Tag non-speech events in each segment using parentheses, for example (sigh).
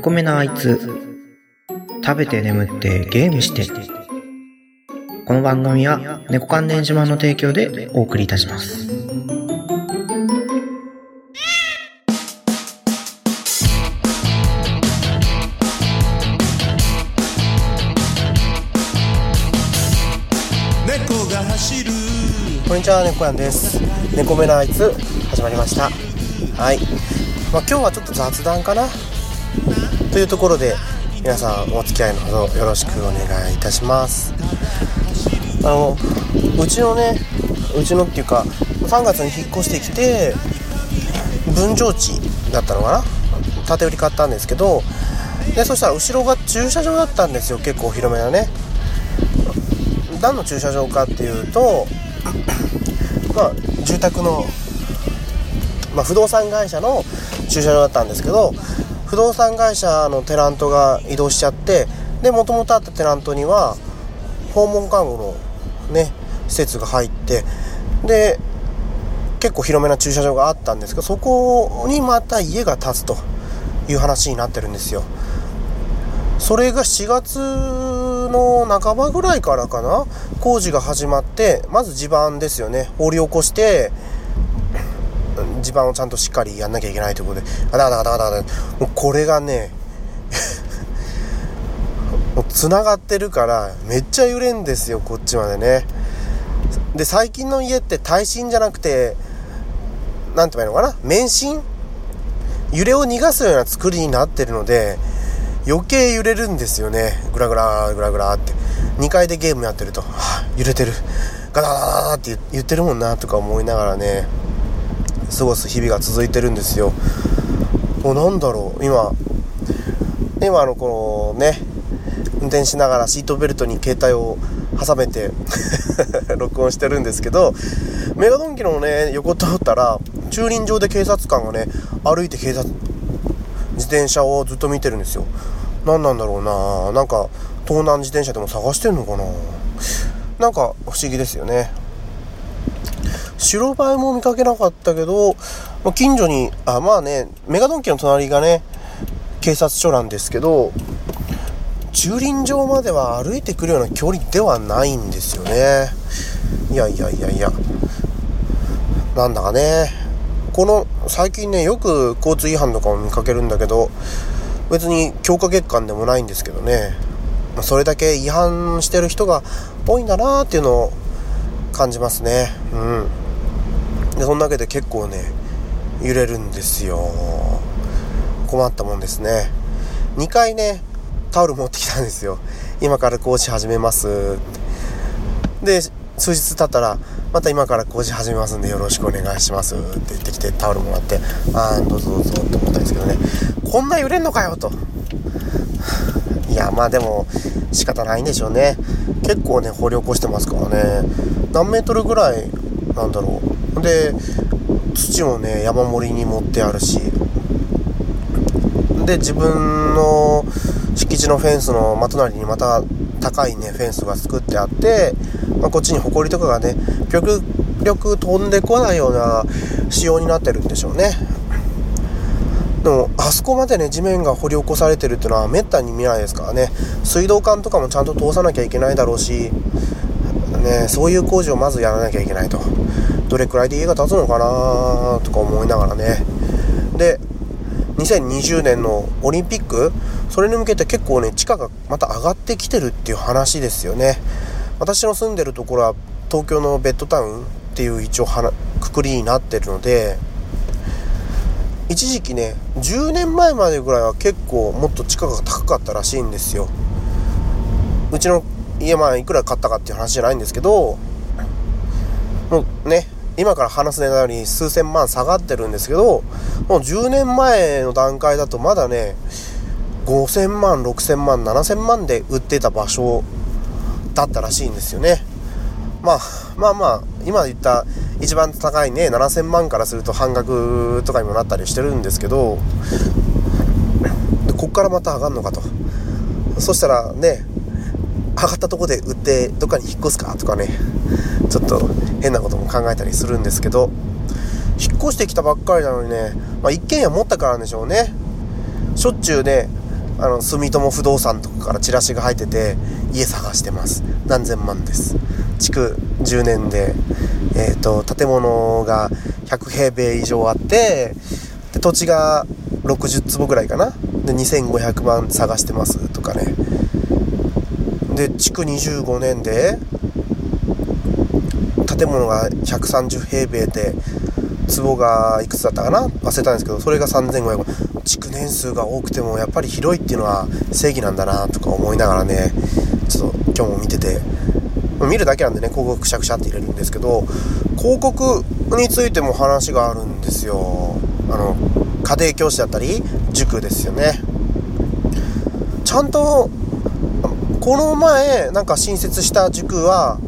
猫目なあいつ食べて眠ってゲームしてこの番組は猫関連島の提供でお送りいたします猫が走るこんにちは、猫やんです。猫目のあいつ、始まりました。はい。まあ、今日はちょっと雑談かなというところで、皆さんお付き合いのほどよろしくお願いいたします。あの、うちのね、うちのっていうか、3月に引っ越してきて、分譲地だったのかな？建て売り買ったんですけど、で、そしたら後ろが駐車場だったんですよ。結構広めなね。何の駐車場かっていうと、(clears throat) まあ、住宅の、まあ、不動産会社の駐車場だったんですけど不動産会社のテナントが移動しちゃってでもともとあったテナントには訪問看護のね施設が入ってで結構広めな駐車場があったんですけどそこにまた家が建つという話になってるんですよ。それが4月の半ばぐらいからかな工事が始まってまず地盤ですよね。掘り起こして地盤をちゃんとしっかりやんなきゃいけないということでガタガタガタガタガタもうこれがね (laughs) もう繋がってるからめっちゃ揺れんですよこっちまでね。で最近の家って耐震じゃなくて何て言えばいいのかな？免震？揺れを逃がすような作りになってるので余計揺れるんですよね。グラグラグラグラって。2階でゲームやってると、はあ、揺れてる。ガタガタガタって言ってるもんなとか思いながらね。過ごす日々が続いてるんですよ。もうなんだろう。今今あのこのね運転しながらシートベルトに携帯を挟めて (laughs) 録音してるんですけどメガドンキのね横通ったら駐輪場で警察官がね歩いて警察自転車をずっと見てるんですよ。何なんだろうな。なんか盗難自転車でも探してんのかな。なんか不思議ですよね。白バイも見かけなかったけど近所にあまあねメガドンキの隣がね警察署なんですけど駐輪場までは歩いてくるような距離ではないんですよね。いやいやいやいや。なんだかね。この最近ねよく交通違反とかも見かけるんだけど別に強化月間でもないんですけどね。それだけ違反してる人が多いんだなーっていうのを感じますね。うん。でそんなわけで結構ね揺れるんですよ。困ったもんですね。2回ねタオル持ってきたんですよ。今から工事始めます。で数日経ったらまた今から工事始めますんでよろしくお願いします。って言ってきてタオルもらってああどうぞどうぞって思ったんですけどね。こんな揺れんのかよと。いやまあでも仕方ないんでしょうね。結構ね掘り起こしてますからね。何メートルぐらいなんだろう。で土もね山盛りに持ってあるし。で自分の敷地のフェンスの真隣にまた高いねフェンスが作ってあって、まあ、こっちに埃とかがね極力飛んでこないような仕様になってるんでしょうね。でもあそこまでね地面が掘り起こされてるっていうのはめったに見ないですからね。水道管とかもちゃんと通さなきゃいけないだろうし、ね、そういう工事をまずやらなきゃいけないと。どれくらいで家が建つのかなとか思いながらね。で2020年のオリンピックそれに向けて結構ね地価がまた上がってきてるっていう話ですよね。私の住んでるところは東京のベッドタウンっていう一応はくくりになってるので一時期ね10年前までぐらいは結構もっと地価が高かったらしいんですよ。うちの家まあいくら買ったかっていう話じゃないんですけどもうね今から話す値段より数千万下がってるんですけどもう10年前の段階だとまだね5000万6000万7000万で売ってた場所だったらしいんですよね。まあまあまあ今言った一番高いね7000万からすると半額とかにもなったりしてるんですけどでこっからまた上がるのかと。そしたらね上がったとこで売ってどっかに引っ越すかとかねちょっと変なことも考えたりするんですけど引っ越してきたばっかりなのにね、まあ、一軒家持ったからでしょうね。しょっちゅうねあの住友不動産とかからチラシが入ってて家探してます。何千万です。築10年で、えーと、建物が100平米以上あってで土地が60坪ぐらいかな。で2500万探してますとかね。で築25年で建物が130平米で坪がいくつだったかな？忘れたんですけどそれが3500築年数が多くてもやっぱり広いっていうのは正義なんだなとか思いながらねちょっと今日も見てて。見るだけなんでね広告くしゃくしゃって入れるんですけど広告についても話があるんですよ。あの家庭教師だったり塾ですよね。ちゃんとこの前なんか新設した塾は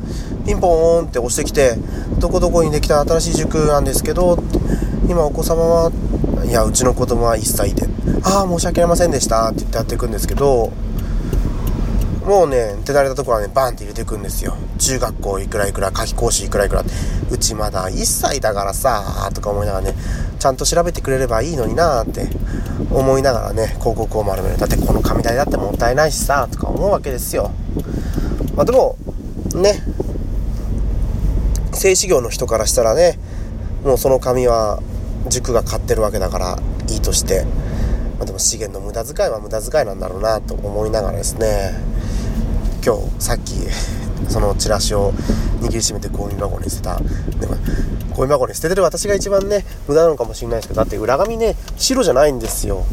ピンポーンって押してきてどこどこにできた新しい塾なんですけど今お子様はいやうちの子供は1歳でああ申し訳ありませんでしたって言ってやっていくんですけどもうね手慣れたところはねバンって入れていくんですよ。中学校いくらいくら夏期講師いくらいくらうちまだ1歳だからさとか思いながらねちゃんと調べてくれればいいのになって思いながらね広告を丸める。だってこの紙代だってもったいないしさとか思うわけですよ。まあでもね製紙業の人からしたらねもうその紙は塾が買ってるわけだからいいとして、まあ、でも資源の無駄遣いは無駄遣いなんだろうなと思いながらですね。今日さっきそのチラシを握りしめてゴミ箱に捨てた。ゴミ箱に捨ててる私が一番ね無駄なのかもしれないですけどだって裏紙ね白じゃないんですよ。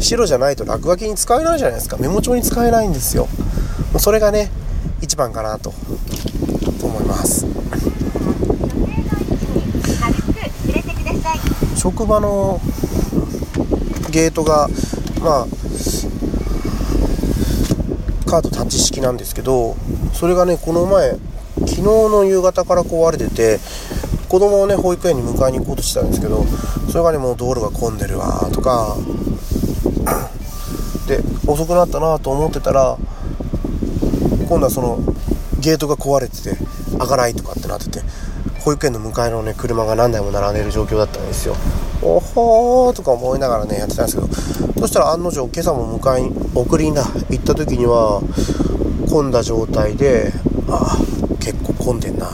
白じゃないと落書きに使えないじゃないですか。メモ帳に使えないんですよ。もうそれがね一番かなと思います。職場のゲートがまあカードタッチ式なんですけどそれがねこの前昨日の夕方から壊れてて子供をね保育園に迎えに行こうとしてたんですけどそれがねもう道路が混んでるわとか (coughs) で遅くなったなと思ってたら今度はそのゲートが壊れてて開かないとかってなってて保育園の迎えのね車が何台も並んでる状況だったんですよ。おほーとか思いながらねやってたんですけどそしたら案の定今朝も迎えに送りに行った時には混んだ状態でああ結構混んでんな。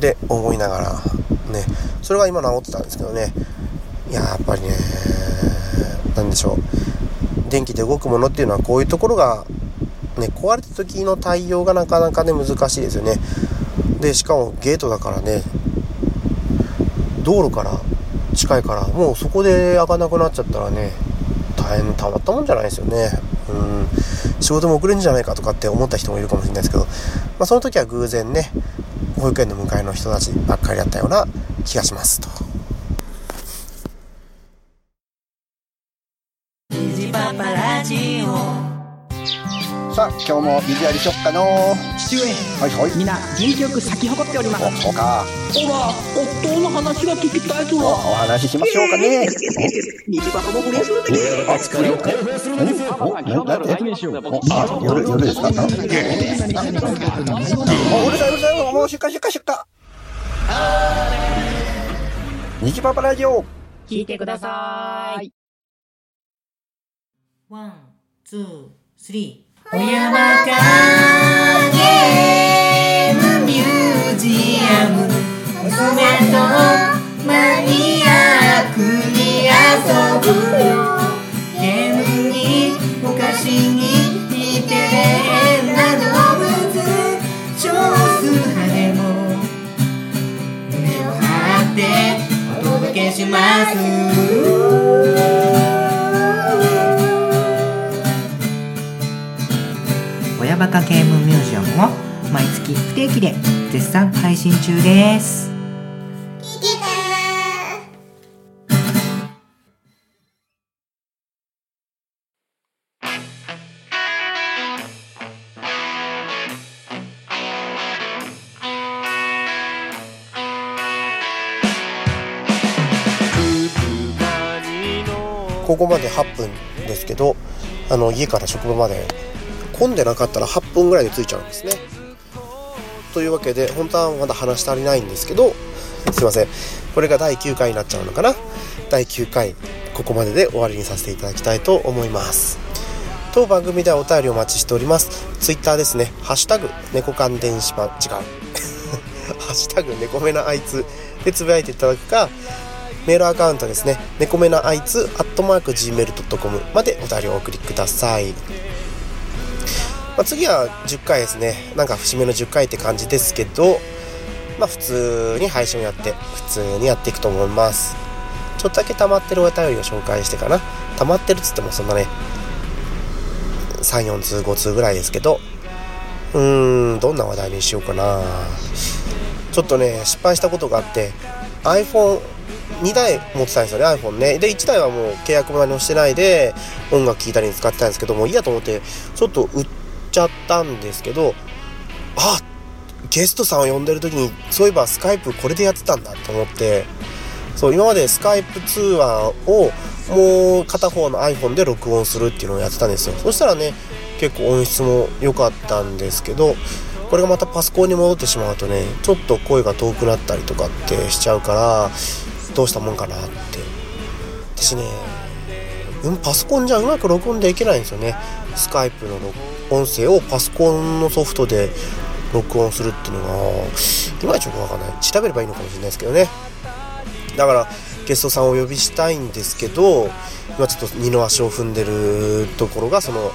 で思いながらねそれが今治ってたんですけどね。ややっぱりね何でしょう。電気で動くものっていうのはこういうところがね壊れた時の対応がなかなかね難しいですよね。でしかもゲートだからね道路から近いからもうそこで開かなくなっちゃったらね大変たまったもんじゃないですよね。うん。仕事も遅れるんじゃないかとかって思った人もいるかもしれないですけど、まあ、その時は偶然ね保育園の迎えの人たちばっかりだったような気がしますと。さあ今日も水やりしよっかの父上はいはい。みんな元気よく咲き誇っております。おそうか。ほら夫の話が聞きたいぞ。おお話ししましょうかね。虹箱も不倫するっておななんであ夜夜ですかあうるさいうるさいもう出荷出荷出荷虹パパラジオ聞いてくださいワン、ツー、スリー。小山かします。親バカゲームミュージアムも毎月不定期で絶賛配信中です。ここまで8分ですけどあの家から職場まで混んでなかったら8分ぐらいで着いちゃうんですね。というわけで本当はまだ話し足りないんですけどすいません。これが第9回になっちゃうのかな？第9回ここまでで終わりにさせていただきたいと思います。当番組ではお便りお待ちしております。ツイッターですね「ハッシュタグ猫缶電子版」違う。(laughs) ハッシュタグ猫めなあいつでつぶやいていただくかメールアカウントですね。猫めなあいつアットマーク Gmail.com までお便りをお送りください。まあ、次は10回ですね。なんか節目の10回って感じですけどまあ普通に配信をやって普通にやっていくと思います。ちょっとだけ溜まってるお便りを紹介してかな。溜まってるっつってもそんなね34通5通ぐらいですけど。うーんどんな話題にしようかな。ちょっとね失敗したことがあって iPhone 2台持ってたんですよね iPhone ね。で1台はもう契約も何もしてないで音楽聴いたりに使ってたんですけどもういいやと思ってちょっと売っちゃったんですけどあゲストさんを呼んでる時にそういえばスカイプこれでやってたんだと思ってそう今までスカイプ通話をもう片方の iPhone で録音するっていうのをやってたんですよ。そしたらね結構音質も良かったんですけどこれがまたパソコンに戻ってしまうとねちょっと声が遠くなったりとかってしちゃうからどうしたもんかなって。私ねパソコンじゃうまく録音できないんですよね。スカイプの音声をパソコンのソフトで録音するっていうのがいまいちよくわかんない。調べればいいのかもしれないですけどね。だからゲストさんをお呼びしたいんですけど今ちょっと二の足を踏んでるところがその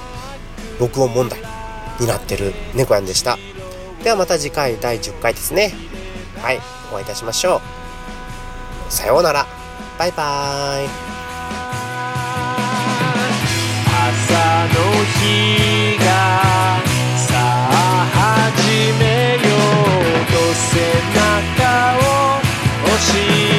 録音問題になってる猫やんでした。ではまた次回第10回ですね。はいお会いいたしましょう。さようなら。バイバーイ。朝の日がさあ始めよう。と背中を押し